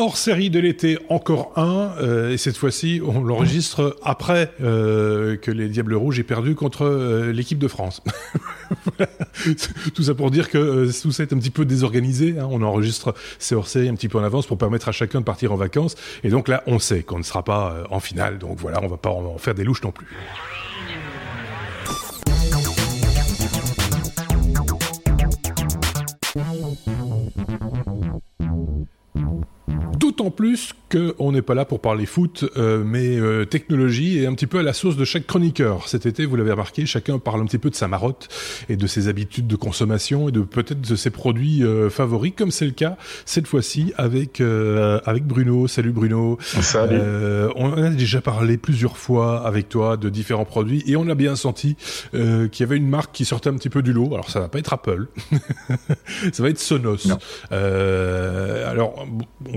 Hors série de l'été, encore un, euh, et cette fois-ci, on l'enregistre après euh, que les Diables Rouges aient perdu contre euh, l'équipe de France. tout ça pour dire que tout ça est un petit peu désorganisé. Hein. On enregistre ces hors-séries un petit peu en avance pour permettre à chacun de partir en vacances. Et donc là, on sait qu'on ne sera pas en finale. Donc voilà, on va pas en faire des louches non plus. Plus qu'on n'est pas là pour parler foot, euh, mais euh, technologie et un petit peu à la source de chaque chroniqueur. Cet été, vous l'avez remarqué, chacun parle un petit peu de sa marotte et de ses habitudes de consommation et de peut-être de ses produits euh, favoris, comme c'est le cas cette fois-ci avec avec Bruno. Salut Bruno. Salut. on a déjà parlé plusieurs fois avec toi de différents produits et on a bien senti qu'il y avait une marque qui sortait un petit peu du lot. Alors ça va pas être Apple, ça va être Sonos. alors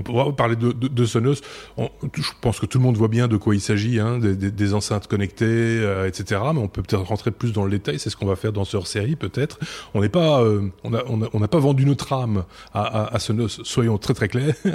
on va parler de, de Sonos je pense que tout le monde voit bien de quoi il s'agit, hein, des, enceintes connectées, euh, etc. Mais on peut peut-être rentrer plus dans le détail. C'est ce qu'on va faire dans ce hors-série, peut-être. On euh, n'a pas vendu notre âme à, à, Soyons très très clairs.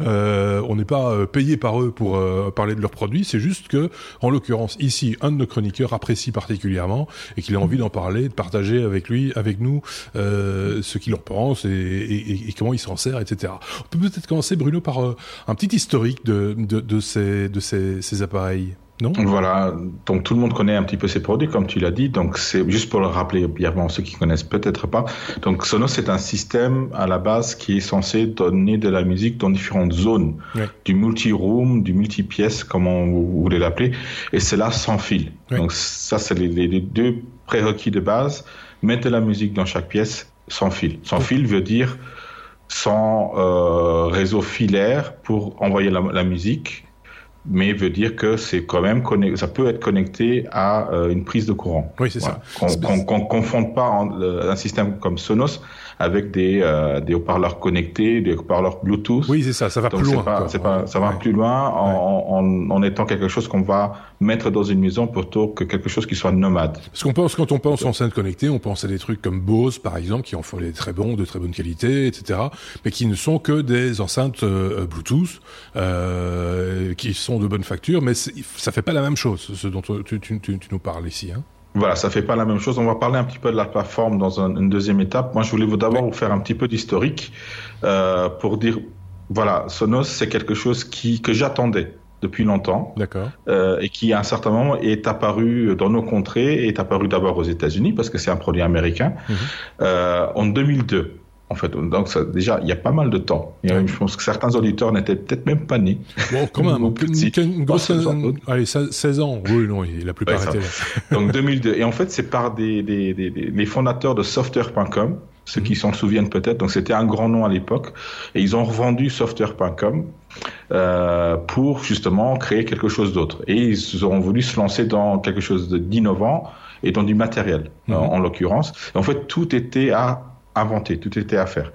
Euh, on n'est pas payé par eux pour parler de leurs produits. C'est juste que, en l'occurrence, ici, un de nos chroniqueurs apprécie particulièrement et qu'il a envie d'en parler, de partager avec lui, avec nous, ce qu'il en pense et, comment il s'en sert, etc. On peut peut-être commencer, Bruno, par un petit de, de, de, ces, de ces, ces appareils non? Voilà, donc tout le monde connaît un petit peu ces produits, comme tu l'as dit. Donc c'est juste pour le rappeler brièvement ceux qui connaissent peut-être pas. Donc Sonos c'est un système à la base qui est censé donner de la musique dans différentes zones, du multi-room, du multi-pièce, comment vous voulez l'appeler, et c'est là sans fil. Donc ça c'est les, les, deux prérequis de base. Mettre de la musique dans chaque pièce sans fil. Sans fil veut dire sans euh, réseau filaire pour envoyer la, la, musique, mais veut dire que c'est quand même ça peut être connecté à euh, une prise de courant. Oui, c'est ça. Qu'on qu confonde pas en, un système comme Sonos avec des, euh, des haut-parleurs connectés, des haut-parleurs Bluetooth. Oui, c'est ça, ça va plus loin. Pas, pas, ça va plus loin en, en, en, étant quelque chose qu'on va mettre dans une maison plutôt que quelque chose qui soit nomade. Parce qu'on pense, quand on pense enceinte connectée, on pense à des trucs comme Bose, par exemple, qui en font des très bons, de très bonne qualité, etc., mais qui ne sont que des enceintes euh, Bluetooth, euh, qui sont de bonne facture, mais ça fait pas la même chose, ce dont tu, tu, tu, tu nous parles ici. Hein. Voilà, ça fait pas la même chose. On va parler un petit peu de la plateforme dans une deuxième étape. Moi, je voulais vous d'abord vous faire un petit peu d'historique euh, pour dire, voilà, Sonos, c'est quelque chose qui que j'attendais depuis longtemps. D'accord. Euh, et qui, à un certain moment, est apparu dans nos contrées, est apparu d'abord aux États-Unis, parce que c'est un produit américain, mmh. euh, en 2002 en fait. Donc ça, déjà, il y a pas mal de temps. je pense que certains auditeurs n'étaient peut-être même pas nés. Bon, quand même, une, une, grosse... allez, 16 ans. Oui, non, la plupart ouais, étaient là. Donc 2002. Et en fait, c'est par des, des, des, les fondateurs de software.com, ceux qui mhm. s'en souviennent peut-être. Donc c'était un grand nom à l'époque. Et ils ont revendu software.com euh, pour justement créer quelque chose d'autre. Et ils ont voulu se lancer dans quelque chose d'innovant et dans du matériel, mhm. en, en l'occurrence. En fait, tout était à inventé, tout était à faire.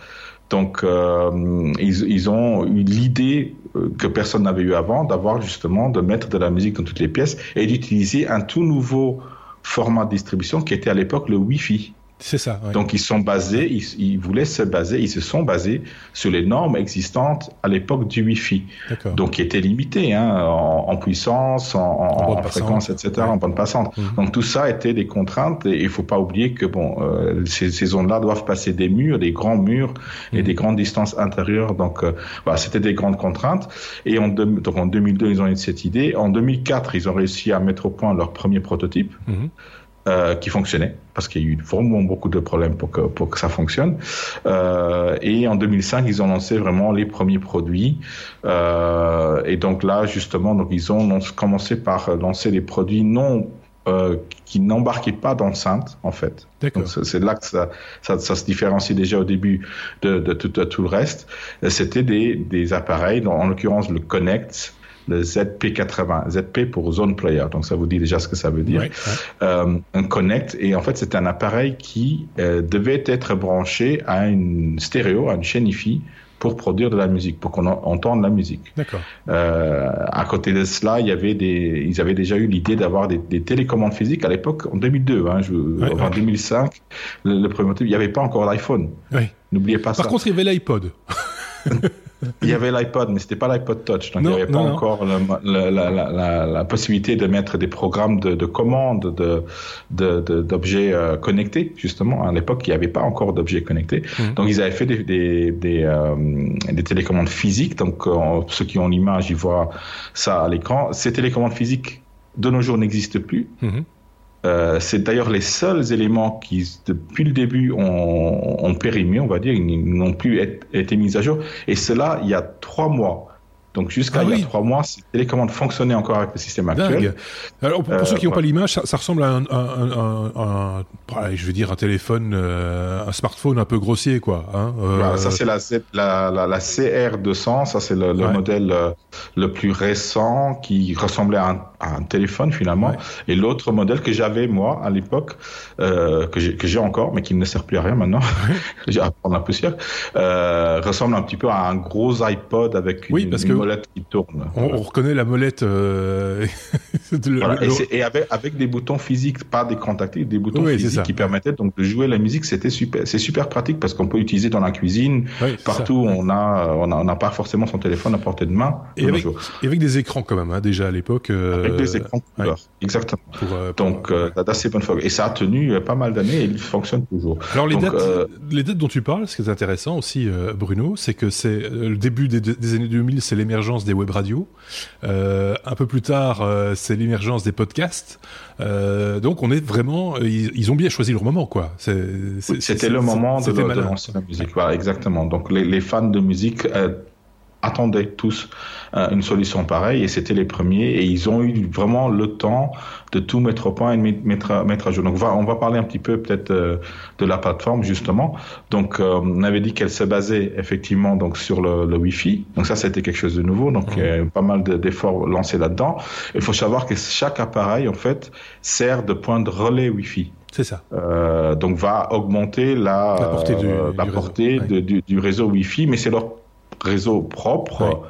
Donc, euh, ils, ils, ont eu l'idée euh, que personne n'avait eu avant d'avoir justement de mettre de la musique dans toutes les pièces et d'utiliser un tout nouveau format de distribution qui était à l'époque le Wi-Fi. C'est ça. Donc ils sont basés, ils, ils, voulaient se baser, ils se sont basés sur les normes existantes à l'époque du Wi-Fi. Donc qui étaient limitées hein, en, en, puissance, en, en, en fréquence, etc., en bande passante. Mhm. Donc tout ça était des contraintes et il faut pas oublier que bon, euh, ces, ces zones-là doivent passer des murs, des grands murs et mhm. des grandes distances intérieures. Donc euh, voilà, c'était des grandes contraintes. Et en, donc, en 2002, ils ont eu cette idée. En 2004, ils ont réussi à mettre au point leur premier prototype. Mhm. Euh, qui fonctionnait, parce qu'il y a eu vraiment beaucoup de problèmes pour que, pour que ça fonctionne. Euh, et en 2005, ils ont lancé vraiment les premiers produits. Euh, et donc là, justement, donc ils ont commencé par lancer des produits non euh, qui n'embarquaient pas d'enceinte, en fait. C'est là que ça, ça, ça, se différencie déjà au début de, de, tout, de tout le reste. C'était des, des appareils, en l'occurrence le Connect, le ZP80, ZP pour Zone Player, donc ça vous dit déjà ce que ça veut dire. Euh, un Connect, et en fait c'est un appareil qui euh, devait être branché à une stéréo, à une chaîne IFI, pour produire de la musique, pour qu'on entende la musique. D'accord. Euh, à côté de cela, il y avait des, ils avaient déjà eu l'idée d'avoir des, des, télécommandes physiques à l'époque, en 2002, hein, je, en 2005, le, premier il n'y avait pas encore l'iPhone. Oui. N'oubliez pas ça. Par contre, il y avait l'iPod. il y avait l'iPod, mais c'était pas l'iPod Touch, donc il n'y avait pas encore la, possibilité de mettre des programmes de, de commande d'objets euh, connectés, justement. À l'époque, il n'y avait pas encore d'objets connectés. Mhm. Donc ils avaient fait des, des, des, euh, des télécommandes physiques. Donc euh, ceux qui ont l'image, ils voient ça à l'écran. Ces télécommandes physiques, de nos jours, n'existent plus. Mhm. Euh, c'est d'ailleurs les seuls éléments qui, depuis le début, ont, ont périmé, on va dire, ils n'ont plus été mis à jour. Et cela, il y a trois mois. Donc jusqu'à ah il y a trois mois, ces télécommandes fonctionnaient encore avec le système actuel. Alors pour, ceux qui n'ont pas l'image, ça, ressemble à un, un, un, un, je veux dire un téléphone, euh, un smartphone un peu grossier quoi. Hein, euh... ça c'est la, la, la, la, CR200, ça c'est le, le modèle euh, le plus récent qui ressemblait à un, à téléphone finalement. Et l'autre modèle que j'avais moi à l'époque, euh, que j'ai encore, mais qui ne sert plus à rien maintenant, j'ai à prendre la poussière, euh, ressemble un petit peu à un gros iPod avec une, oui, parce que molette qui tourne. On, reconnaît la molette. Euh... Et, avec, avec, des boutons physiques, pas d'écran tactile, des boutons physiques qui permettaient donc de jouer la musique. C'était super, c'est super pratique parce qu'on peut utiliser dans la cuisine, partout. On a, on n'a pas forcément son téléphone à portée de main. Et avec, et avec, des écrans quand même, hein, déjà à l'époque. Euh, avec des écrans couleurs, exactement. Euh, donc euh, d'assez bonne foi. Et ça a tenu pas mal d'années et il fonctionne toujours. Alors les dates, les dates dont tu parles, ce qui est intéressant aussi, Bruno, c'est que c'est le début des, des années 2000, c'est l'émergence des web radios. un peu plus tard, c'est l'émergence des podcasts. donc on est vraiment, ils, ont bien choisi leur moment, quoi. C'était le moment de, de, lancer la musique. Voilà, exactement. Donc les, les fans de musique attendaient tous euh, une solution pareille et c'était les premiers et ils ont eu vraiment le temps de tout mettre au point et de mettre, mettre à jour. Donc on va, on va parler un petit peu peut-être euh, de la plateforme justement. Donc euh, on avait dit qu'elle se basait effectivement donc sur le, le Wi-Fi. Donc ça c'était quelque chose de nouveau. Donc a pas mal d'efforts lancés là-dedans. Il faut savoir que chaque appareil en fait sert de point de relais Wi-Fi. C'est ça. Euh, donc va augmenter la, la portée, du, la du, portée réseau. De, du, du, réseau Wi-Fi, mais c'est leur réseau propre.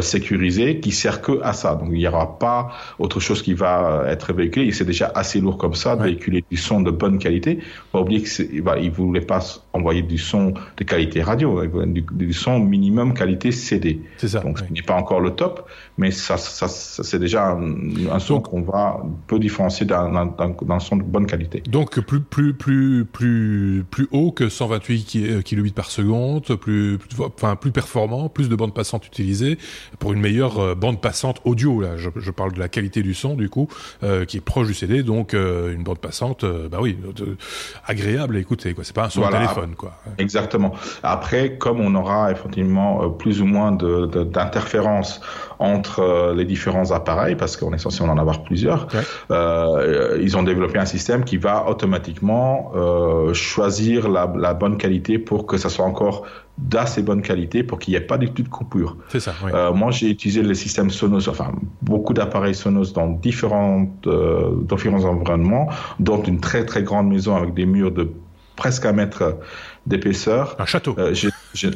Sécurisé qui sert que à ça. Donc il n'y aura pas autre chose qui va être véhiculé. Et c'est déjà assez lourd comme ça de véhiculer du son de bonne qualité. Pas oublier qu'il bah, il voulait pas envoyer du son de qualité radio, du, du son minimum qualité CD. C'est ça. Donc ce n'est pas encore le top, mais ça, ça, ça c'est déjà un, un son qu'on va peu différencier d'un son de bonne qualité. Donc plus plus plus plus plus haut que 128 kbps par seconde, plus, plus enfin plus performant, plus de bandes passantes utilisées pour une meilleure euh, bande passante audio. Là, je, je, parle de la qualité du son, du coup, euh, qui est proche du CD, donc euh, une bande passante, bah oui, agréable à écouter. Quoi, c'est pas un son de téléphone, quoi. Exactement. Après, comme on aura effectivement plus ou moins d'interférences entre les différents appareils, parce qu'on est censé en avoir plusieurs, ouais. ils ont développé un système qui va automatiquement choisir la, la bonne qualité pour que ça soit encore d'assez bonne qualité pour qu'il n'y ait pas du tout de coupure. C'est ça. Oui. Euh, moi, j'ai utilisé le système Sonos, enfin beaucoup d'appareils Sonos dans différentes, euh, différents environnements, dont une très très grande maison avec des murs de presque un mètre d'épaisseur. Un château. Euh,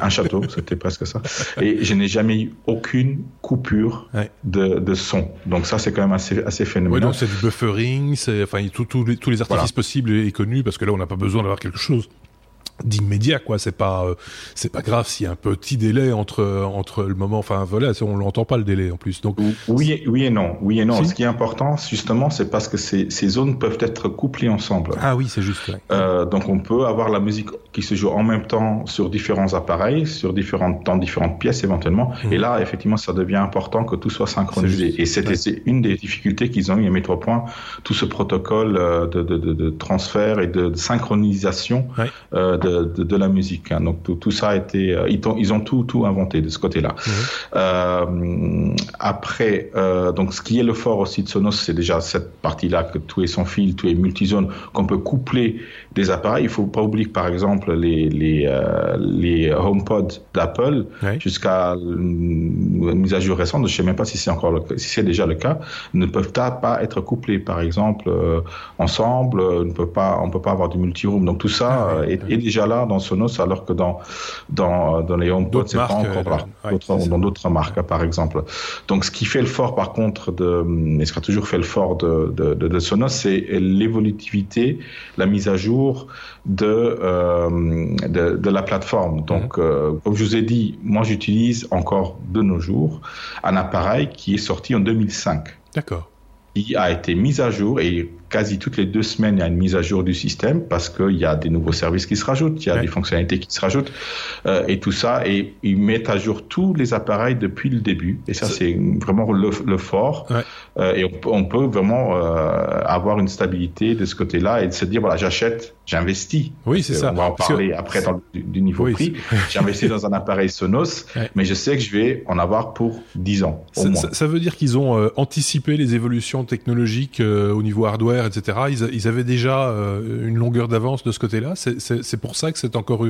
un château, c'était presque ça. Et je n'ai jamais eu aucune coupure ouais. de, de, son. Donc ça, c'est quand même assez, assez phénoménal. Oui, donc c'est du buffering, c'est enfin tout, tout, tous les artifices voilà. possibles et connus parce que là, on n'a pas besoin d'avoir quelque chose d'immédiat quoi c'est pas euh, c'est pas grave s'il y a un petit délai entre entre le moment enfin voilà on l'entend pas le délai en plus donc oui oui et non oui et non si. ce qui est important justement c'est parce que ces, ces zones peuvent être couplées ensemble ah oui c'est juste ouais. euh, donc on peut avoir la musique qui se joue en même temps sur différents appareils sur différentes dans différentes pièces éventuellement mmh. et là effectivement ça devient important que tout soit synchronisé et c'était ouais. une des difficultés qu'ils ont eu à mettre au point tout ce protocole euh, de, de, de, de transfert et de, synchronisation ouais. euh, de, de, de, la musique. Hein. Donc tout, tout, ça a été, euh, ils, ont, ils, ont, tout, tout inventé de ce côté-là. Mmh. Euh, après, euh, donc ce qui est le fort aussi de Sonos, c'est déjà cette partie-là que tout est sans fil, tout est multizone, qu'on peut coupler des appareils. Il faut pas oublier que par exemple les les, euh, les HomePod d'Apple, oui. jusqu'à une mise à jour récente, je sais même pas si c'est encore le, si c'est déjà le cas, ne peuvent pas être couplés. Par exemple, ensemble, ne peut pas, on peut pas avoir du multiroom. Donc tout ça ah, est, est, déjà là dans Sonos, alors que dans dans, dans les HomePod, c'est pas encore là. Euh, dans d'autres marques, par exemple. Donc, ce qui fait le fort, par contre, de, et ce qui a toujours fait le fort de, de, de, Sonos, c'est l'évolutivité, la mise à jour de, euh, de, de, la plateforme. Donc, mhm. euh, comme je vous ai dit, moi, j'utilise encore de nos jours un appareil qui est sorti en 2005. D'accord. Il a été mis à jour et quasi toutes les deux semaines, il y a une mise à jour du système parce qu'il y a des nouveaux services qui se rajoutent, il y a des fonctionnalités qui se rajoutent euh, et tout ça. Et ils mettent à jour tous les appareils depuis le début. Et ça, c'est vraiment le, fort. Et on, peut vraiment euh, avoir une stabilité de ce côté-là et de se dire, voilà, j'achète, j'investis. Oui, c'est ça. On va en parler après dans, du, niveau prix. J'investis dans un appareil Sonos, mais je sais que je vais en avoir pour 10 ans. Au ça, moins. ça, veut dire qu'ils ont anticipé les évolutions technologiques au niveau hardware etc. Ils, avaient déjà euh, une longueur d'avance de ce côté-là. C'est pour ça que c'est encore,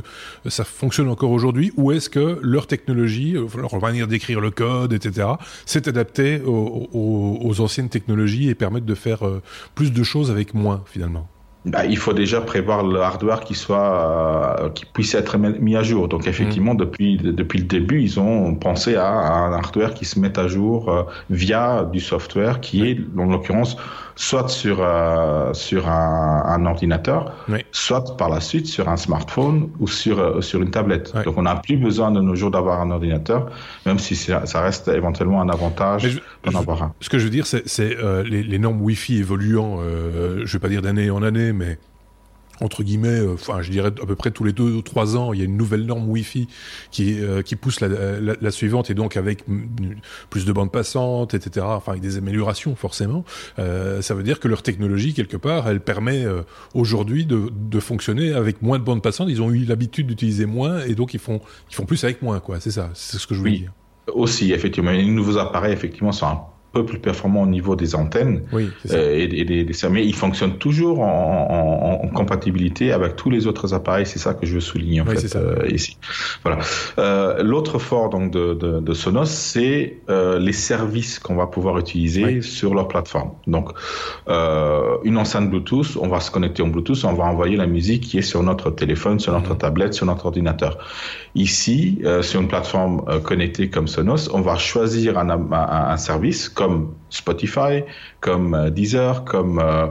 ça fonctionne encore aujourd'hui. Ou est-ce que leur technologie, euh, leur manière d'écrire le code, etc., s'est adaptée aux, anciennes technologies et permettent de faire euh, plus de choses avec moins finalement bah, il faut déjà prévoir le hardware qui soit, qui puisse être mis à jour. Donc effectivement, mmh. depuis depuis le début, ils ont pensé à, un hardware qui se met à jour via du software qui est, en l'occurrence, soit sur, euh, sur un, un ordinateur, soit par la suite sur un smartphone ou sur, euh, sur une tablette. Donc on n'a plus besoin de nos jours d'avoir un ordinateur, même si ça reste éventuellement un avantage d'en avoir un. Ce que je veux dire, c'est euh, les, les, normes Wi-Fi évoluant, je vais pas dire d'année en année, mais entre guillemets, euh, enfin, je dirais à peu près tous les deux ou trois ans, il y a une nouvelle norme Wi-Fi qui euh, qui pousse la, la, suivante et donc avec plus de bandes passantes, etc. Enfin, avec des améliorations forcément. Euh, ça veut dire que leur technologie quelque part, elle permet euh, aujourd'hui de, de fonctionner avec moins de bandes passantes. Ils ont eu l'habitude d'utiliser moins et donc ils font ils font plus avec moins quoi. C'est ça, c'est ce que je voulais dire. Aussi, effectivement, les nouveaux appareils effectivement sont un peu plus performant au niveau des antennes oui, euh, et, des, des, mais il fonctionne toujours en, en, en, compatibilité avec tous les autres appareils. C'est ça que je veux souligner en fait euh, ici. Voilà. Euh, L'autre fort donc de, de, de Sonos, c'est euh, les services qu'on va pouvoir utiliser sur leur plateforme. Donc une enceinte Bluetooth, on va se connecter en Bluetooth, on va envoyer la musique qui est sur notre téléphone, sur notre mhm. tablette, sur notre ordinateur. Ici, sur une plateforme connectée comme Sonos, on va choisir un, un, un service comme Spotify, comme euh, Deezer, comme euh,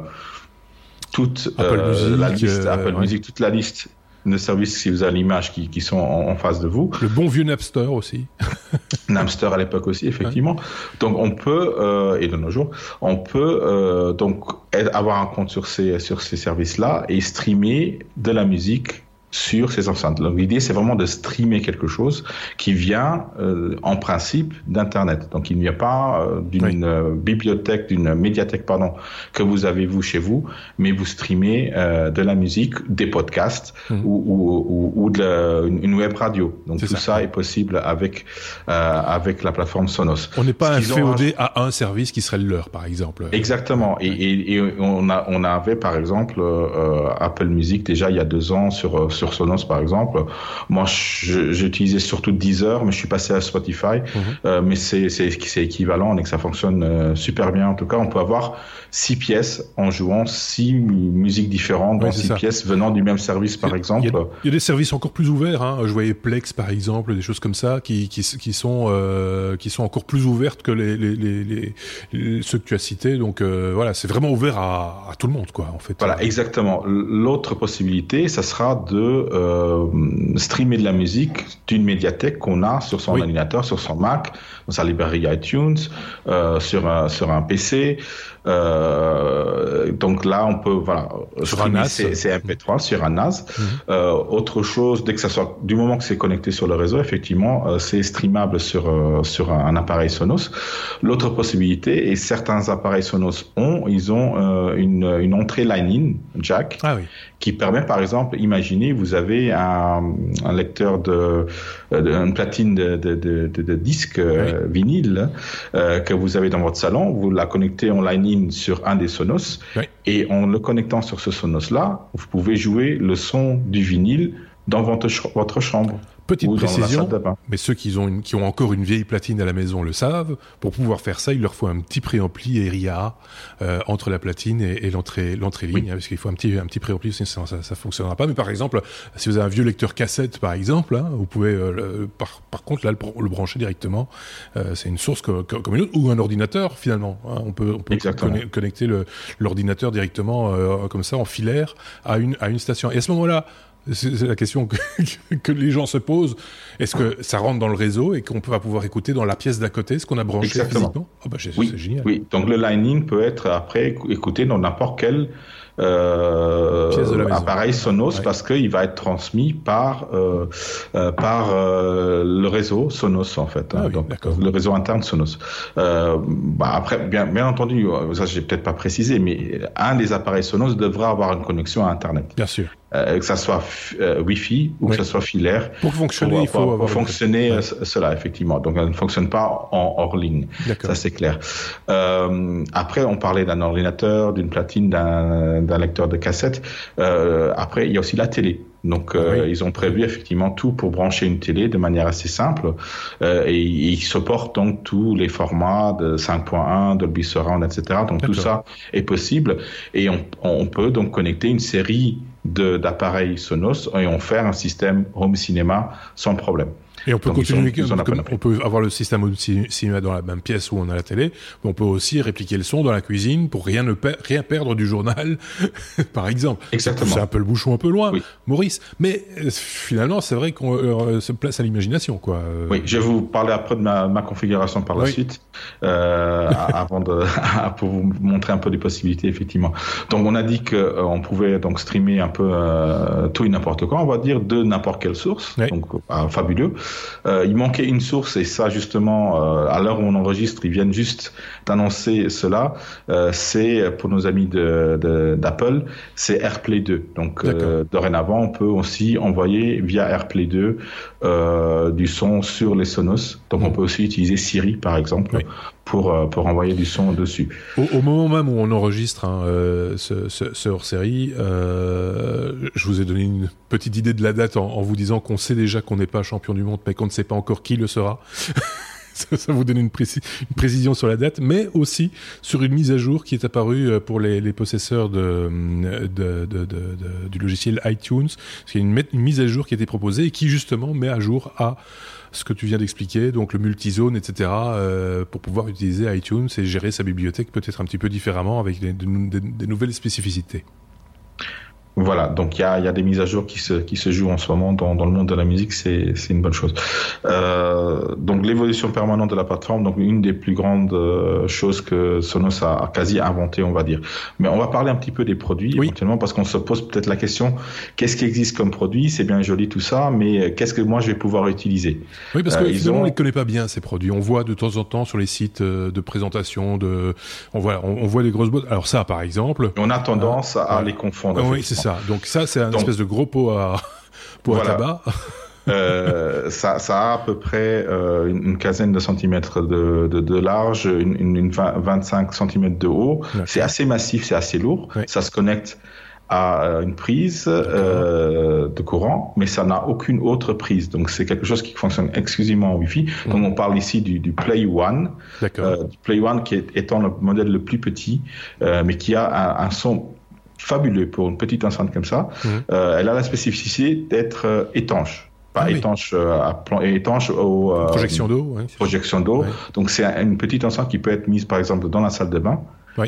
toute euh, la liste, Apple Music, toute la liste de services si vous avez l'image qui, qui, sont en, face de vous. Le bon vieux Napster aussi. Napster à l'époque aussi, effectivement. Donc on peut, euh, et de nos jours, on peut euh, donc avoir un compte sur ces sur ces services-là et streamer de la musique sur ces enceintes. Donc l'idée, c'est vraiment de streamer quelque chose qui vient euh, en principe d'Internet. Donc il n'y a pas euh, d'une euh, bibliothèque, d'une médiathèque, pardon, que vous avez vous chez vous, mais vous streamez de la musique, des podcasts mmh. ou, ou, ou, de une web radio. Donc tout ça. est possible avec avec la plateforme Sonos. On n'est pas inféodé à un service qui serait le leur, par exemple. Exactement. Et, et, et, on a on avait par exemple Apple Music déjà il y a deux ans sur, sur sur Sonos par exemple. Moi, j'utilisais surtout Deezer, mais je suis passé à Spotify. Mhm. Euh, mais c'est équivalent et que ça fonctionne euh, super bien. En tout cas, on peut avoir six pièces en jouant six musiques différentes dans six pièces venant du même service, par exemple. Il y, a, des services encore plus ouverts. Hein. Je voyais Plex, par exemple, des choses comme ça, qui, qui, qui sont euh, qui sont encore plus ouvertes que les, les, les, les ceux que tu as cités. Donc voilà, c'est vraiment ouvert à, à, tout le monde, quoi, en fait. Voilà, exactement. L'autre possibilité, ça sera de euh, streamer de la musique d'une médiathèque qu'on a sur son ordinateur, sur son Mac, dans sa librairie iTunes, euh, sur un, sur un PC. Euh, donc là, on peut voilà sur un NAS, c'est MP3 sur un NAS. Mhm. Euh, autre chose, dès que ça soit du moment que c'est connecté sur le réseau, effectivement, euh, c'est streamable sur euh, sur un, appareil Sonos. L'autre possibilité, et certains appareils Sonos ont, ils ont une, une entrée line-in jack ah, oui. qui permet, par exemple, imaginez, vous avez un, un lecteur de, de une platine de, de, de, de disques vinyle que vous avez dans votre salon, vous la connectez en line sur un des Sonos. Et en le connectant sur ce Sonos-là, vous pouvez jouer le son du vinyle dans votre, votre chambre. Petite précision, mais ceux qui ont, qui ont encore une vieille platine à la maison le savent. Pour pouvoir faire ça, il leur faut un petit préampli RIA euh, entre la platine et, l'entrée l'entrée ligne, hein, parce qu'il faut un petit un petit préampli, sinon ça, ça fonctionnera pas. Mais par exemple, si vous avez un vieux lecteur cassette, par exemple, hein, vous pouvez euh, par, par contre là le, brancher directement. Euh, c'est une source comme, comme, une autre, ou un ordinateur finalement. Hein. on peut on peut connecter l'ordinateur directement euh, comme ça en filaire à une à une station. Et à ce moment-là, c'est la question que, les gens se posent. Est-ce que ça rentre dans le réseau et qu'on va pouvoir écouter dans la pièce d'à côté ce qu'on a branché Exactement. Oh bah, oui, c'est génial. Oui, donc le Lightning peut être après écouté dans n'importe quel euh, appareil Sonos parce qu'il va être transmis par euh, euh, par euh, le réseau Sonos en fait, hein, ah donc le réseau interne Sonos. Bah après, bien bien entendu, ça j'ai peut-être pas précisé, mais un des appareils Sonos devra avoir une connexion à Internet. Bien sûr. Euh, que ça soit euh, Wi-Fi ou que ça soit filaire. Pour fonctionner, il faut avoir fonctionner euh, cela effectivement. Donc elle ne fonctionne pas en hors ligne. Ça c'est clair. Euh, après, on parlait d'un ordinateur, d'une platine, d'un lecteur de cassette. Euh, après, il y a aussi la télé. Donc ils ont prévu effectivement tout pour brancher une télé de manière assez simple euh, et ils supportent donc tous les formats de 5.1, Dolby Surround, etc. Donc tout ça est possible et on, on peut donc connecter une série d'appareils Sonos et on fait un système home cinéma sans problème. Et on peut continuer, on peut avoir le système home cinéma dans la même pièce où on a la télé, mais on peut aussi répliquer le son dans la cuisine pour rien ne rien perdre du journal, par exemple. Exactement. C'est un peu le bouchon un peu loin, Maurice. Mais euh, finalement, c'est vrai qu'on euh, se place à l'imagination, quoi. Euh. Oui, je vais vous parler après de ma, ma configuration par la suite, euh, avant de pour vous montrer un peu les possibilités, effectivement. Donc, on a dit que on pouvait donc streamer un peu tout et n'importe quoi, on va dire de n'importe quelle source, donc fabuleux. Euh, il manquait une source et ça justement euh, à l'heure où on enregistre, ils viennent juste d'annoncer cela. Euh, c'est pour nos amis d'Apple, de, c'est AirPlay 2. Donc dorénavant, on peut aussi envoyer via AirPlay 2 du son sur les Sonos. Donc on peut aussi utiliser Siri par exemple pour, euh, pour envoyer du son dessus. Au, moment même où on enregistre hein, euh, ce, ce, hors-série, euh, je vous ai donné une petite idée de la date en, vous disant qu'on sait déjà qu'on n'est pas champion du monde, mais qu'on ne sait pas encore qui le sera. ça, vous donne une, précision sur la date, mais aussi sur une mise à jour qui est apparue pour les, possesseurs de, du logiciel iTunes. C'est une, une mise à jour qui a été proposée et qui justement met à jour à ce que tu viens d'expliquer, donc le multizone, etc., euh, pour pouvoir utiliser iTunes et gérer sa bibliothèque peut-être un petit peu différemment avec des nouvelles spécificités. Voilà, donc il y a, y a, des mises à jour qui se, qui se jouent en ce moment dans, dans le monde de la musique, c'est une bonne chose. Euh, donc l'évolution permanente de la plateforme, donc une des plus grandes euh, choses que Sonos a, quasi inventé, on va dire. Mais on va parler un petit peu des produits, oui. éventuellement, parce qu'on se pose peut-être la question, qu'est-ce qui existe comme produit? C'est bien joli tout ça, mais qu'est-ce que moi je vais pouvoir utiliser? Oui, parce que euh, on les connaît pas bien ces produits. On voit de temps en temps sur les sites euh, de présentation, de, on voit, on, voit des grosses boîtes. Alors ça, par exemple. On a tendance à les confondre. Oui, c'est donc ça, c'est un espèce de gros pot à, pot à tabac. euh, ça, ça, a à peu près euh, une, quinzaine de centimètres de, de, de large, une, une, 25 centimètres de haut. C'est assez massif, c'est assez lourd. Ça se connecte à euh, une prise euh, de courant, mais ça n'a aucune autre prise. Donc c'est quelque chose qui fonctionne exclusivement en Wi-Fi. Mhm. Donc on parle ici du, du Play One, euh, du Play One qui est étant le modèle le plus petit, euh, mais qui a un, un son fabuleux pour une petite enceinte comme ça. Mmh. Euh, elle a la spécificité d'être euh, étanche. Pas ah étanche euh, à plan étanche aux projection d'eau projection d'eau. donc c'est une petite enceinte qui peut être mise par exemple dans la salle de bain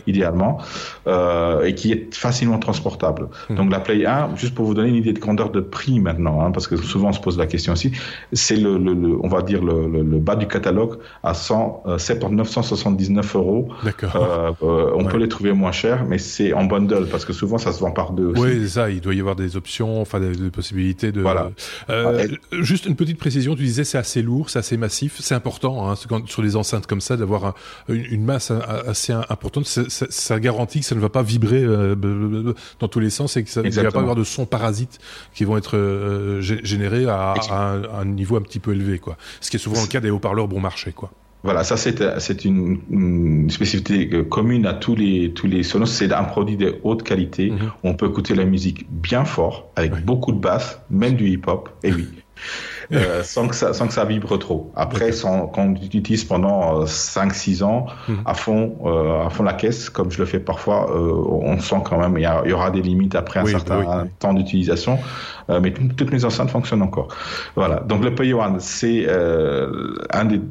idéalement, euh, et qui est facilement transportable. Hmm. Donc la Play 1, juste pour vous donner une idée de grandeur de prix maintenant, hein, parce que souvent on se pose la question aussi, c'est le, le, on va dire le, le, bas du catalogue à 100, euh, 979 euros. D'accord. Euh, euh, on peut les trouver moins cher, mais c'est en bundle parce que souvent ça se vend par deux. Aussi. Oui, c'est ça. Il doit y avoir des options, enfin des, possibilités de. Voilà. Juste une petite précision. Tu disais c'est assez lourd, c'est assez massif. C'est important hein, sur les enceintes comme ça d'avoir une, une, masse assez importante ça, garantit que ça ne va pas vibrer euh, dans tous les sens et que ça ne va pas avoir de sons parasites qui vont être euh, générés à, un, niveau un petit peu élevé, quoi. Ce qui est souvent le cas des haut-parleurs bon marché, quoi. Voilà, ça c'est une, spécificité euh, commune à tous les tous les sonos. C'est un produit de haute qualité. Mhm. On peut écouter la musique bien fort, avec beaucoup de basse, même du hip-hop. Et oui, Euh, sans, que ça, sans que ça vibre trop. Après, sans, quand on l'utilise pendant 5-6 euh, ans, mhm. à, fond, euh, à fond la caisse, comme je le fais parfois, euh, on sent quand même, il y, y, aura des limites après un certain temps d'utilisation, mais toutes mes enceintes fonctionnent encore. Voilà, donc le Pay One, c'est un des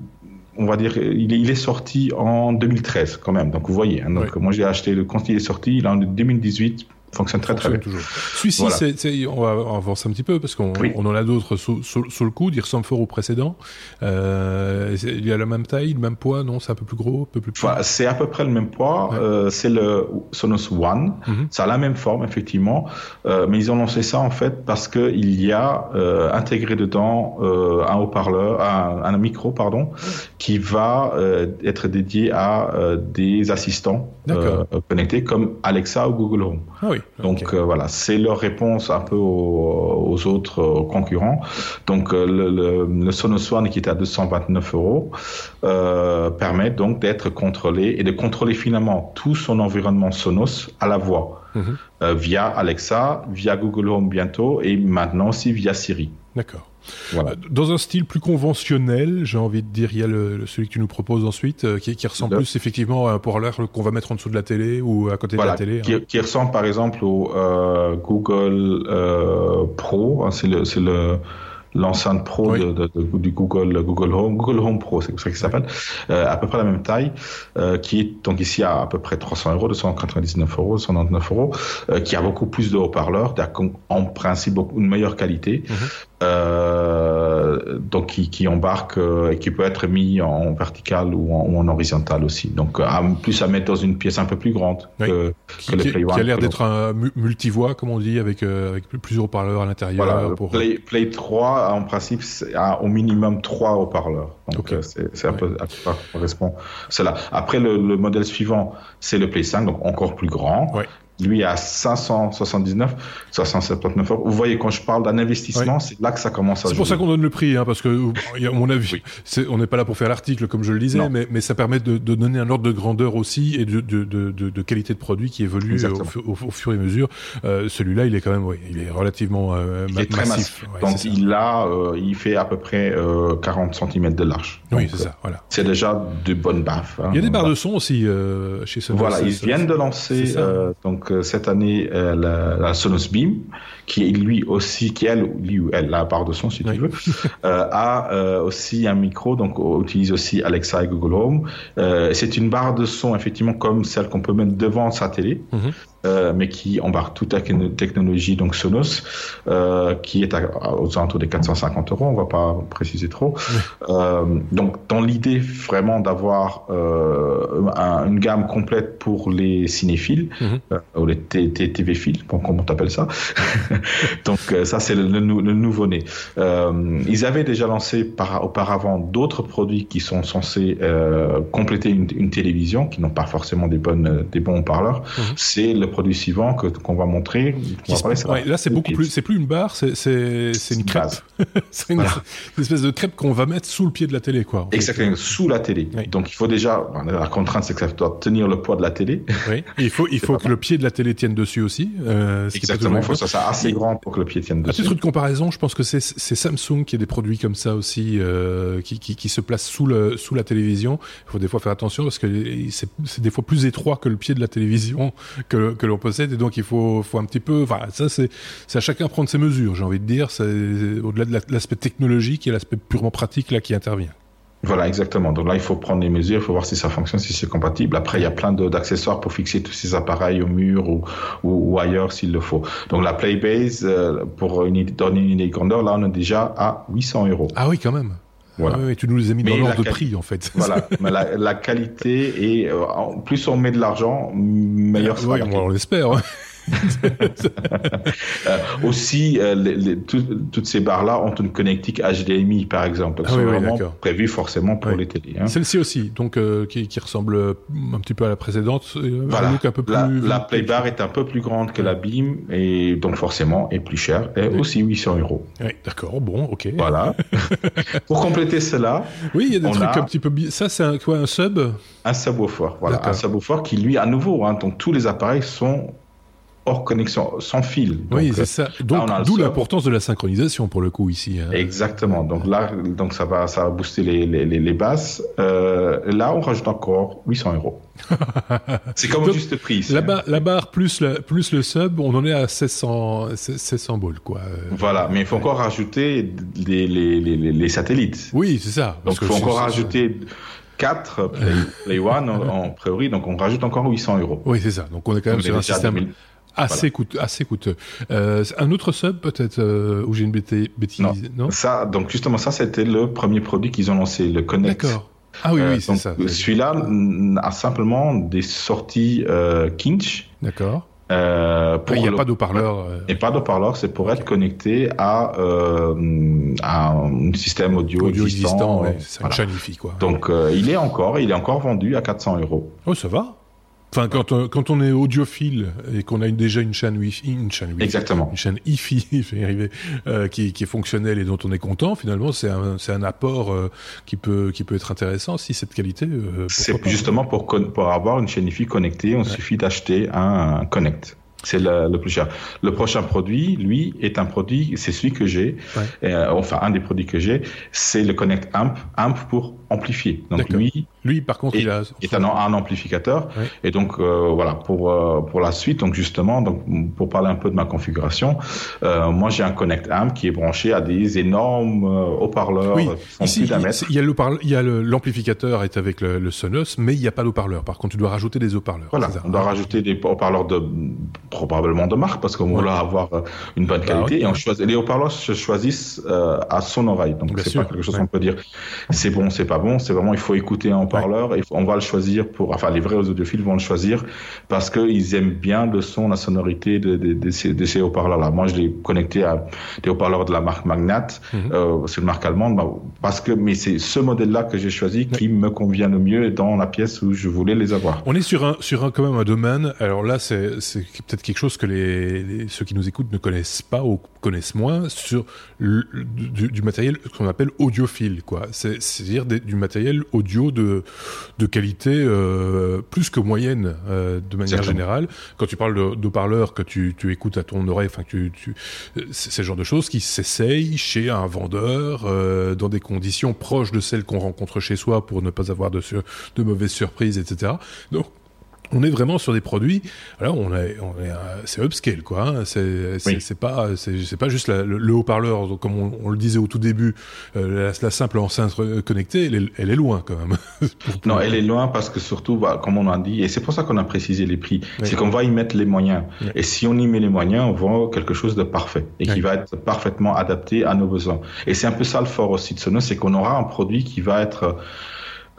on va dire, il est, sorti en 2013 quand même. Donc vous voyez, hein, donc moi j'ai acheté le quand il est sorti, il est en 2018 fonctionne très très bien. Toujours. Celui-ci, on va avancer un petit peu parce qu'on on en a d'autres sous, le coude. Il ressemble fort au précédent. Euh, il a la même taille, le même poids, non? C'est un peu plus gros, un peu plus petit? c'est à peu près le même poids. Euh, c'est le Sonos One. Mhm. Ça a la même forme effectivement, euh, mais ils ont lancé ça en fait parce que il y a euh, intégré dedans un haut-parleur, un, un, micro pardon, qui va être dédié à des assistants connectés comme Alexa ou Google Home. Ah oui. Donc euh, voilà, c'est leur réponse un peu aux, autres concurrents. Donc euh, le, le, Sonos One qui est à 229 euros euh, permet donc d'être contrôlé et de contrôler finalement tout son environnement Sonos à la voix. Mhm. via Alexa, via Google Home bientôt et maintenant aussi via Siri. D'accord. Voilà. Dans un style plus conventionnel, j'ai envie de dire, il y a le, celui que tu nous proposes ensuite, euh, qui, qui, ressemble plus effectivement à un parleur qu'on va mettre en dessous de la télé ou à côté de la télé. Qui, hein. qui, ressemble par exemple au euh, Google euh, Pro, hein, c'est le, c'est le l'enceinte pro de, de, de, du Google Google Home, Google Home Pro, c'est comme ça qu'il s'appelle, euh, à peu près la même taille, euh, qui est donc ici à à peu près 300 euros, 299 euros, 299 euros, euh, qui a beaucoup plus de haut-parleurs, en principe beaucoup une meilleure qualité. Mhm. Euh, donc qui, qui embarque euh, et qui peut être mis en vertical ou en, ou en horizontal aussi. Donc à, plus à mettre dans une pièce un peu plus grande que, que le Play One. Qui a l'air d'être un multivoix, comme on dit, avec, avec plusieurs haut-parleurs à l'intérieur. Voilà, pour... Play, Play 3 en principe, a au minimum trois haut-parleurs. Donc, euh, c'est un peu, ça correspond cela. Après, le, le, modèle suivant, c'est le Play 5, donc encore plus grand. Lui à 579, 579 euros. Vous voyez, quand je parle d'un investissement, c'est là que ça commence à C'est pour ça qu'on donne le prix, hein, parce que, à mon avis, on n'est pas là pour faire l'article, comme je le disais, mais, mais, ça permet de, de, donner un ordre de grandeur aussi et de, de, de qualité de produit qui évolue au, au, fur et à mesure. Euh, Celui-là, il est quand même, oui, il est relativement euh, il est massif. Très massif. Donc, il a, euh, il fait à peu près 40 euh, cm de large. oui, c'est ça, voilà. C'est déjà de bonnes baffes. Hein, il y a des barres de son aussi chez Sonos. Voilà, ils viennent de lancer, donc, donc euh, cette année euh, la, la, Sonos Beam, qui lui aussi, qui elle, lui ou elle, la part de son si tu veux, euh, a aussi un micro, donc utilise aussi Alexa et Google Home. c'est une barre de son effectivement comme celle qu'on peut mettre devant sa télé. Mhm. Euh, mais qui embarque toute la technologie, donc Sonos, euh, qui est à, aux alentours des 450 euros, on va pas préciser trop. Euh, donc, dans l'idée vraiment d'avoir euh, un, une gamme complète pour les cinéphiles, euh, ou les TV philes, comment on appelle ça. donc, ça, c'est le, le, nouveau-né. ils avaient déjà lancé par, auparavant d'autres produits qui sont censés compléter une, une, télévision, qui n'ont pas forcément des, bonnes, des bons parleurs. Mhm. C'est le produit suivant que qu'on va montrer. là, c'est beaucoup plus, c'est plus une barre, c'est c'est une crêpe. c'est une, espèce de crêpe qu'on va mettre sous le pied de la télé, quoi. Exactement, sous la télé. Donc il faut déjà, la contrainte, c'est que ça doit tenir le poids de la télé. Oui. il faut il faut que le pied de la télé tienne dessus aussi. Euh, Exactement, il faut que ça soit assez grand pour que le pied tienne dessus. À titre de comparaison, je pense que c'est Samsung qui a des produits comme ça aussi, euh, qui, qui, qui se placent sous le sous la télévision. Il faut des fois faire attention parce que c'est des fois plus étroit que le pied de la télévision que, que l'on possède et donc il faut, faut un petit peu. Enfin, ça c'est à chacun prendre ses mesures. J'ai envie de dire, c'est au-delà de l'aspect technologique et l'aspect purement pratique là qui intervient. Voilà, exactement. Donc là, il faut prendre les mesures, il faut voir si ça fonctionne, si c'est compatible. Après, il y a plein d'accessoires pour fixer tous ces appareils au mur ou, ou, ailleurs s'il le faut. Donc la Playbase, euh, pour une, donner une idée de grandeur, là, on est déjà à 800 euros. Ah oui, quand même. Voilà. Ah oui, tu nous les as mis dans l'ordre de prix en fait. Voilà, mais la, la, qualité et euh, plus on met de l'argent, meilleur sera. on l'espère. Euh, aussi, euh, les, les, tout, toutes ces barres-là ont une connectique HDMI, par exemple. Ah, oui, vraiment prévues forcément pour les télés. Hein. Celle-ci aussi, donc euh, qui, qui, ressemble un petit peu à la précédente. Voilà. Un peu plus, la, la Playbar est un peu plus grande que la Beam et donc forcément est plus chère. Et oui. aussi 800 euros. Oui, d'accord. Bon, ok. Voilà. pour compléter cela. Oui, il y a des trucs a... un petit peu. Ça, c'est un, quoi, un sub? Un subwoofer. Voilà, un subwoofer qui lui, à nouveau, hein, donc tous les appareils sont hors connexion, sans fil. oui, c'est ça. Donc, d'où l'importance de la synchronisation pour le coup ici. Hein. Exactement. Donc là, donc ça va, ça va booster les, les, les, basses. Euh, là, on rajoute encore 800 euros. c'est comme juste prix. La, barre, la barre plus, le, plus le sub, on en est à 1600, 1600 balles, quoi. Voilà, mais il faut encore rajouter les, les, les, les satellites. Oui, c'est ça. Donc il faut encore rajouter 4 Play, One en, priori, donc on rajoute encore 800 euros. Oui, c'est ça. Donc on est quand même sur un système assez, coûteux, assez coûteux. Euh, un autre sub peut-être euh, où j'ai une bêtise non. non, ça, donc justement ça c'était le premier produit qu'ils ont lancé, le Connect. D'accord. Ah oui, oui, euh, c'est ça. Celui-là a simplement des sorties Kinch. D'accord. Euh, il n'y a pas d'eau-parleur. Et pas d'eau-parleur, c'est pour être connecté à, euh, à un système audio, audio existant. ouais, c'est voilà. quoi. Donc il est encore, il est encore vendu à 400 euros. Oh, ça va. Enfin, quand, on, quand on est audiophile et qu'on a une, déjà une chaîne Wi-Fi, une chaîne Wi-Fi, Exactement. une chaîne IFI, euh, qui, qui est fonctionnelle et dont on est content, finalement, c'est un, c'est un apport euh, qui peut qui peut être intéressant si cette qualité. Euh, c'est justement pour pour avoir une chaîne IFI connectée, on suffit d'acheter un, un Connect. C'est le, le, plus cher. Le prochain produit, lui, est un produit, c'est celui que j'ai, euh, enfin un des produits que j'ai, c'est le Connect Amp, Amp pour amplifier. Donc lui, lui par contre, il a est un, un amplificateur. Et donc euh, voilà pour euh, pour la suite, donc justement, donc pour parler un peu de ma configuration, euh, moi j'ai un Connect Amp qui est branché à des énormes haut-parleurs. Oui. Ici, il y a le il y a l'amplificateur est avec le, le, Sonos, mais il n'y a pas d'haut-parleur. Par contre, tu dois rajouter des haut-parleurs. Voilà, on doit rajouter des haut-parleurs de probablement de marque parce qu'on ouais. va avoir une bonne bah qualité et on les haut-parleurs se choisissent à son oreille. Donc c'est pas quelque chose qu'on peut dire c'est bon, c'est pas bon, c'est vraiment il faut écouter un haut-parleur et on va le choisir pour enfin les vrais audiophiles vont le choisir parce qu'ils aiment bien le son, la sonorité de, de, de ces, de ces haut-parleurs là. Moi je l'ai connecté à des haut-parleurs de la marque Magnat, mm -hmm. euh, c'est une marque allemande bah, parce que mais c'est ce modèle là que j'ai choisi qui me convient le mieux dans la pièce où je voulais les avoir. On est sur un sur un quand même un domaine. Alors là c'est c'est peut-être quelque chose que les, les, ceux qui nous écoutent ne connaissent pas ou connaissent moins sur le, du, du, matériel qu'on appelle audiophile, quoi. C'est-à-dire du matériel audio de, de qualité euh, plus que moyenne euh, de manière générale. Quand tu parles de, de parleurs que tu, tu écoutes à ton oreille, enfin tu, tu c'est le genre de choses qui s'essayent chez un vendeur euh, dans des conditions proches de celles qu'on rencontre chez soi pour ne pas avoir de, sur, de mauvaises surprises, etc. Donc on est vraiment sur des produits. Alors on est, on est, c'est upscale quoi. Hein. C'est, c'est, oui. c'est pas, c'est, pas juste la, le, le haut-parleur comme on, on, le disait au tout début. Euh, la, la, simple enceinte connectée, elle est, elle est loin quand même. non, elle est loin parce que surtout, bah, comme on a dit, et c'est pour ça qu'on a précisé les prix. Oui. C'est qu'on va y mettre les moyens. Oui. Et si on y met les moyens, on voit quelque chose de parfait et qui va être parfaitement adapté à nos besoins. Et c'est un peu ça le fort aussi de Sonos, c'est qu'on aura un produit qui va être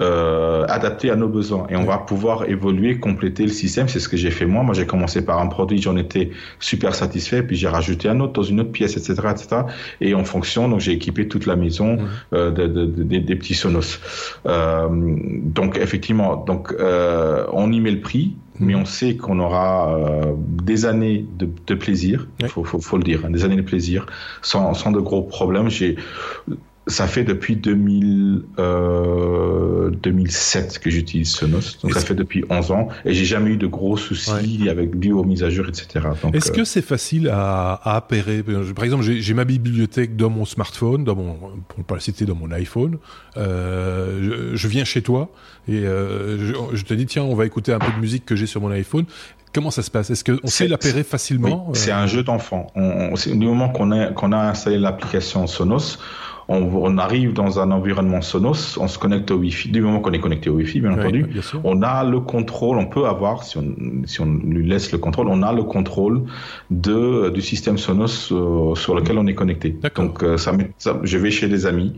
euh, adapté à nos besoins et on va pouvoir évoluer, compléter le système. C'est ce que j'ai fait moi. Moi, j'ai commencé par un produit, j'en étais super satisfait, puis j'ai rajouté un autre dans une autre pièce, etc., etc. Et en fonction, donc j'ai équipé toute la maison mmh. euh, de, de, de, des petits Sonos. Euh, donc effectivement, donc euh, on y met le prix, mais on sait qu'on aura euh, des années de, de plaisir, il faut, faut, faut, le dire, hein, des années de plaisir, sans, sans de gros problèmes. J'ai ça fait depuis 2000, euh, 2007 que j'utilise Sonos, donc ça fait depuis 11 ans, et j'ai jamais eu de gros soucis ouais. avec dû aux mises à jour, etc. Est-ce euh... que c'est facile à, à appairer? Par exemple, j'ai ma bibliothèque dans mon smartphone, dans mon, pour ne pas le citer, dans mon iPhone. Euh, je, je, viens chez toi et euh, je, je, te dis tiens, on va écouter un peu de musique que j'ai sur mon iPhone. Comment ça se passe? Est-ce qu'on sait l'appairer facilement? oui, C'est un jeu d'enfant. Du moment qu'on a, qu'on a installé l'application Sonos, on, on, arrive dans un environnement Sonos, on se connecte au Wi-Fi. Du moment qu'on est connecté au Wi-Fi, bien oui, entendu, bien on a le contrôle, on peut avoir, si on, si on lui laisse le contrôle, on a le contrôle de, du système Sonos euh, sur lequel on est connecté. Donc, euh, ça, ça, je vais chez des amis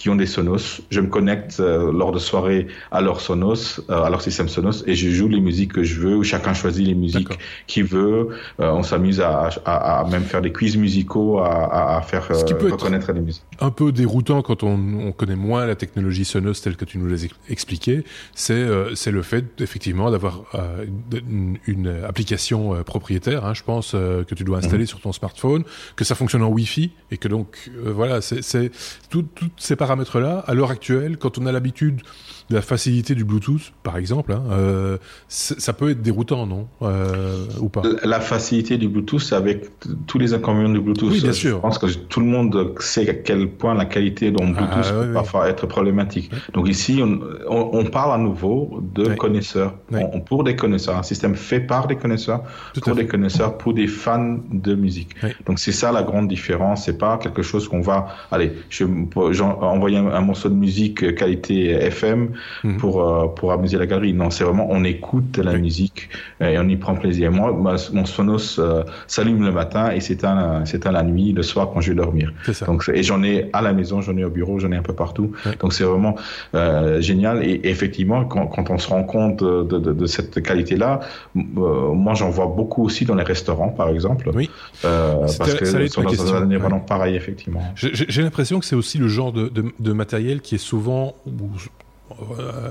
qui ont des Sonos. Je me connecte euh, lors de soirées à leur Sonos, euh, à leur système Sonos, et je joue les musiques que je veux, ou chacun choisit les musiques qu'il veut. Euh, on s'amuse à, à, à, même faire des quiz musicaux, à, à faire Ce qui peut reconnaître les musiques. Un peu déroutant quand on, on, connaît moins la technologie Sonos telle que tu nous l'as expliqué, c'est c'est le fait effectivement d'avoir une, une, application propriétaire, hein, je pense, que tu dois installer mmh. sur ton smartphone, que ça fonctionne en Wi-Fi, et que donc voilà, c'est toutes ces paramètres paramètres-là, à l'heure actuelle, quand on a l'habitude de la facilité du Bluetooth, par exemple, hein, euh, ça peut être déroutant, non euh, Ou pas? La facilité du Bluetooth, avec tous les inconvénients du Bluetooth. Oui, bien sûr. Je pense que tout le monde sait à quel point la qualité dans Bluetooth ah, peut parfois être problématique. Donc ici, on, on, parle à nouveau de connaisseurs. On, pour des connaisseurs, un système fait par des connaisseurs, pour des connaisseurs, pour des fans de musique. Donc c'est ça la grande différence. C'est pas quelque chose qu'on va, allez, je, envoyer un, un, morceau de musique qualité FM Mhm. pour, euh, pour amuser la galerie. Non, c'est vraiment, on écoute la musique et on y prend plaisir. Moi, mon Sonos euh, s'allume le matin et s'éteint la nuit, le soir quand je vais dormir. Ça. Donc, et j'en ai à la maison, j'en ai au bureau, j'en ai un peu partout. Donc c'est vraiment euh, génial. Et, effectivement, quand, quand, on se rend compte de, de, de cette qualité-là, moi j'en vois beaucoup aussi dans les restaurants, par exemple. Oui. parce que ça un vraiment pareil, effectivement. J'ai l'impression que c'est aussi le genre de, de, matériel qui est souvent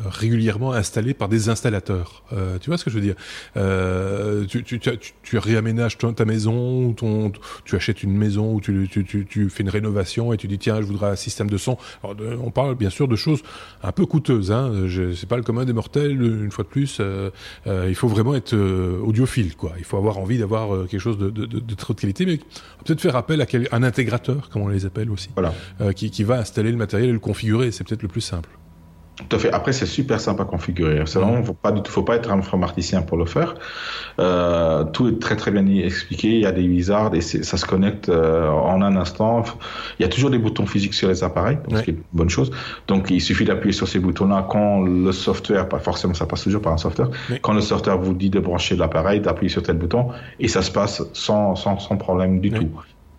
régulièrement installé par des installateurs. Euh, tu vois ce que je veux dire? Euh, tu, tu, tu, tu, réaménages ta maison, ou ton, tu achètes une maison, ou tu, fais une rénovation et tu dis tiens, je voudrais un système de son. Alors, on parle bien sûr de choses un peu coûteuses. Hein. C'est pas le commun des mortels. Une fois de plus, euh, euh il faut vraiment être audiophile, quoi. Il faut avoir envie d'avoir quelque chose de, de, de, de, très haute qualité, mais peut-être faire appel à un intégrateur, comme on les appelle aussi, voilà. qui, qui va installer le matériel et le configurer. C'est peut-être le plus simple. Tout à fait. Après, c'est super simple à configurer. C'est vraiment, faut pas, faut pas être un informaticien pour le faire. Euh, tout est très très bien expliqué. Il y a des wizards et ça se connecte euh, en un instant. Il y a toujours des boutons physiques sur les appareils, ce qui est une bonne chose. Donc, il suffit d'appuyer sur ces boutons-là quand le software, pas forcément, ça passe toujours par un software. Quand le software vous dit de brancher l'appareil, d'appuyer sur tel bouton et ça se passe sans sans, sans problème du tout.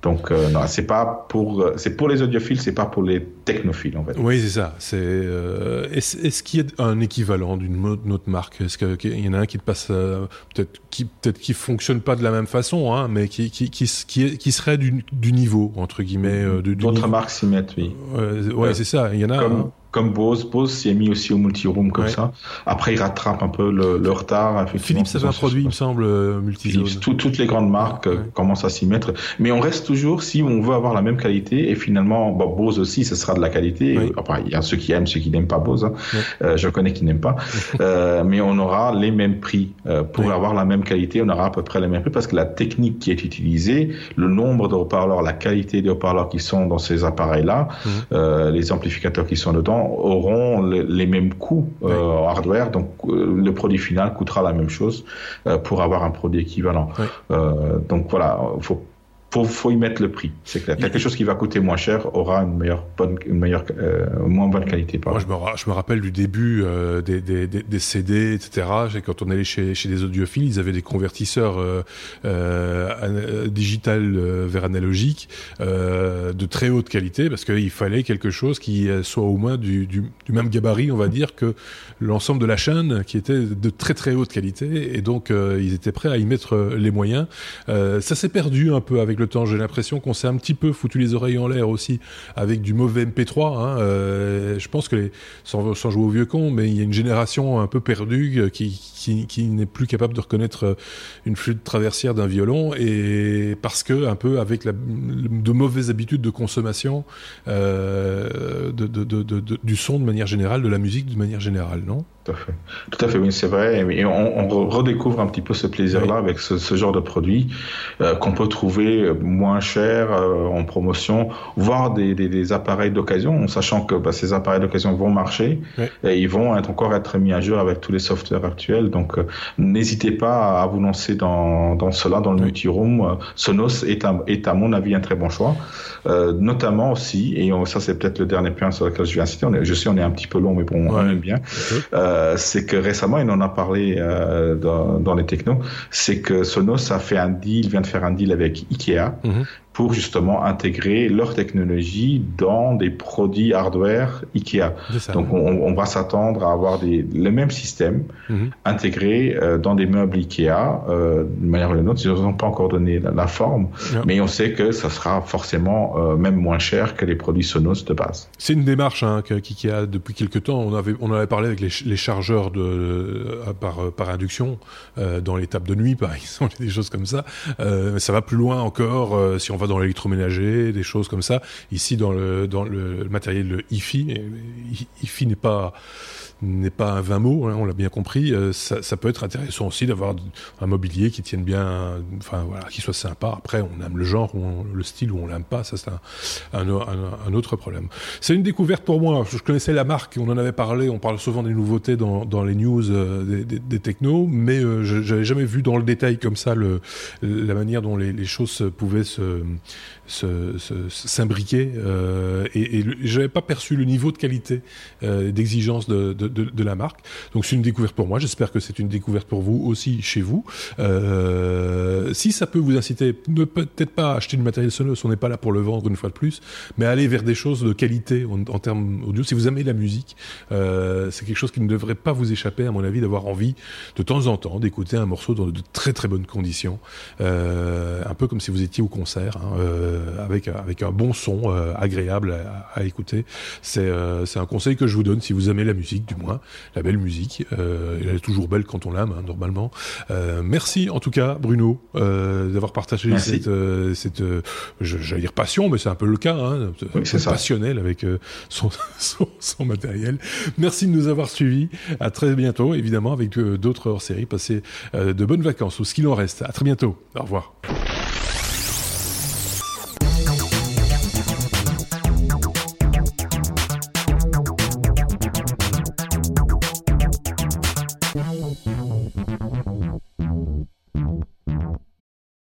Donc euh, non, c'est pas pour euh, c'est pour les audiophiles, c'est pas pour les technophiles en fait. Oui, c'est ça. C'est euh, est-ce, qu'il y a un équivalent d'une autre marque? Est-ce qu'il y en a un qui te passe peut-être qui peut-être qui fonctionne pas de la même façon, hein, mais qui qui qui, qui, qui serait du, du niveau entre guillemets. D'autres marques s'y mettent, oui. ouais, c'est ça. Il y en a. Comme, comme Bose. Bose s'y est mis aussi au multi-room comme ça. Après, il rattrape un peu le, le retard. Philips, ça un produit, il me semble, euh, multi toutes les grandes marques euh, commencent à s'y mettre. Mais on reste toujours, si on veut avoir la même qualité, et finalement, bon, Bose aussi, ce sera de la qualité. Enfin, il y a ceux qui aiment, ceux qui n'aiment pas Bose. Hein. Euh, je connais qui n'aiment pas. euh, mais on aura les mêmes prix. Euh, pour avoir la même qualité, on aura à peu près les mêmes prix parce que la technique qui est utilisée, le nombre de haut-parleurs, la qualité des haut-parleurs qui sont dans ces appareils-là, euh, les amplificateurs qui sont dedans, auront les, mêmes coûts euh, hardware, donc euh, le produit final coûtera la même chose euh, pour avoir un produit équivalent. donc voilà, faut faut, faut y mettre le prix. C'est clair. Quelque chose qui va coûter moins cher aura une meilleure, bonne, une meilleure, euh, moins bonne qualité. Moi, je me, je me, rappelle du début euh, des, des, des, CD, etc. Quand on allait chez, chez des audiophiles, ils avaient des convertisseurs euh, euh digital vers analogique de très haute qualité parce qu'il fallait quelque chose qui soit au moins du, du, du, même gabarit, on va dire, que l'ensemble de la chaîne, qui était de très très haute qualité. Et donc, ils étaient prêts à y mettre les moyens. ça s'est perdu un peu avec le temps. J'ai l'impression qu'on s'est un petit peu foutu les oreilles en l'air aussi avec du mauvais MP3. Hein. Euh, je pense que les, sans, jouer au vieux con, mais il y a une génération un peu perdue euh, qui, n'est plus capable de reconnaître euh, une flûte traversière d'un violon et parce que un peu avec la, de mauvaises habitudes de consommation de, de, du son de manière générale, de la musique de manière générale, non? Tout à fait. Tout à fait, oui, c'est vrai. Et on, on, redécouvre un petit peu ce plaisir-là avec ce, ce, genre de produit euh, qu'on peut trouver moins cher euh, en promotion, voire des, des, des appareils d'occasion, en sachant que bah, ces appareils d'occasion vont marcher et ils vont être, encore être mis à jour avec tous les softwares actuels. Donc, euh, n'hésitez pas à vous lancer dans, dans cela, dans le multi-room. Euh, Sonos est, un, est, à mon avis, un très bon choix. notamment aussi, et ça c'est peut-être le dernier point sur lequel je on est, je sais on est un petit peu long, mais bon, on aime bien. Euh, c'est que récemment, il en a parlé euh, dans, dans, les technos, c'est que Sonos a fait un deal, vient de faire un deal avec Ikea. Mhm pour justement intégrer leur technologie dans des produits hardware Ikea. Donc on, on, va s'attendre à avoir des, le même système mhm. intégré euh, dans des meubles Ikea euh, de manière ou d'une autre. Ils n'ont pas encore donné la, forme, mais on sait que ça sera forcément euh, même moins cher que les produits Sonos de base. C'est une démarche hein, qu'Ikea depuis quelques temps. On avait on avait parlé avec les, les chargeurs de euh, par par induction dans les tables de nuit par exemple, des choses comme ça. ça va plus loin encore si on va dans l'électroménager, des choses comme ça. Ici, dans le, dans le matériel le IFI, IFI n'est pas n'est pas un vain mot, hein, on l'a bien compris. Euh, ça, ça, peut être intéressant aussi d'avoir un mobilier qui tienne bien, enfin voilà, qui soit sympa. Après, on aime le genre ou le style ou on l'aime pas, ça c'est un, un, autre problème. C'est une découverte pour moi. Je connaissais la marque, on en avait parlé, on parle souvent des nouveautés dans, dans les news euh, des, des, des, technos, mais euh, j'avais jamais vu dans le détail comme ça le, la manière dont les, les choses pouvaient se s'imbriquer euh, et, et j'avais pas perçu le niveau de qualité euh, d'exigence de, de, de, de, la marque. Donc c'est une découverte pour moi. J'espère que c'est une découverte pour vous aussi chez vous. Euh, si ça peut vous inciter, ne peut-être pas acheter du matériel Sonos, on n'est pas là pour le vendre une fois de plus, mais aller vers des choses de qualité en, termes audio. Si vous aimez la musique, euh, c'est quelque chose qui ne devrait pas vous échapper, à mon avis, d'avoir envie de temps en temps d'écouter un morceau dans de très très bonnes conditions, euh, un peu comme si vous étiez au concert. Hein, euh, avec avec un bon son euh, agréable à, écouter. C'est euh, c'est un conseil que je vous donne si vous aimez la musique, du moins la belle musique. elle est toujours belle quand on l'aime, hein, normalement. merci en tout cas, Bruno, d'avoir partagé cette cette j'allais dire passion, mais c'est un peu le cas, hein, passionnel avec son, son, son matériel. Merci de nous avoir suivis. À très bientôt, évidemment, avec d'autres hors-séries. Passez de bonnes vacances ou ce qu'il en reste. À très bientôt. Au revoir.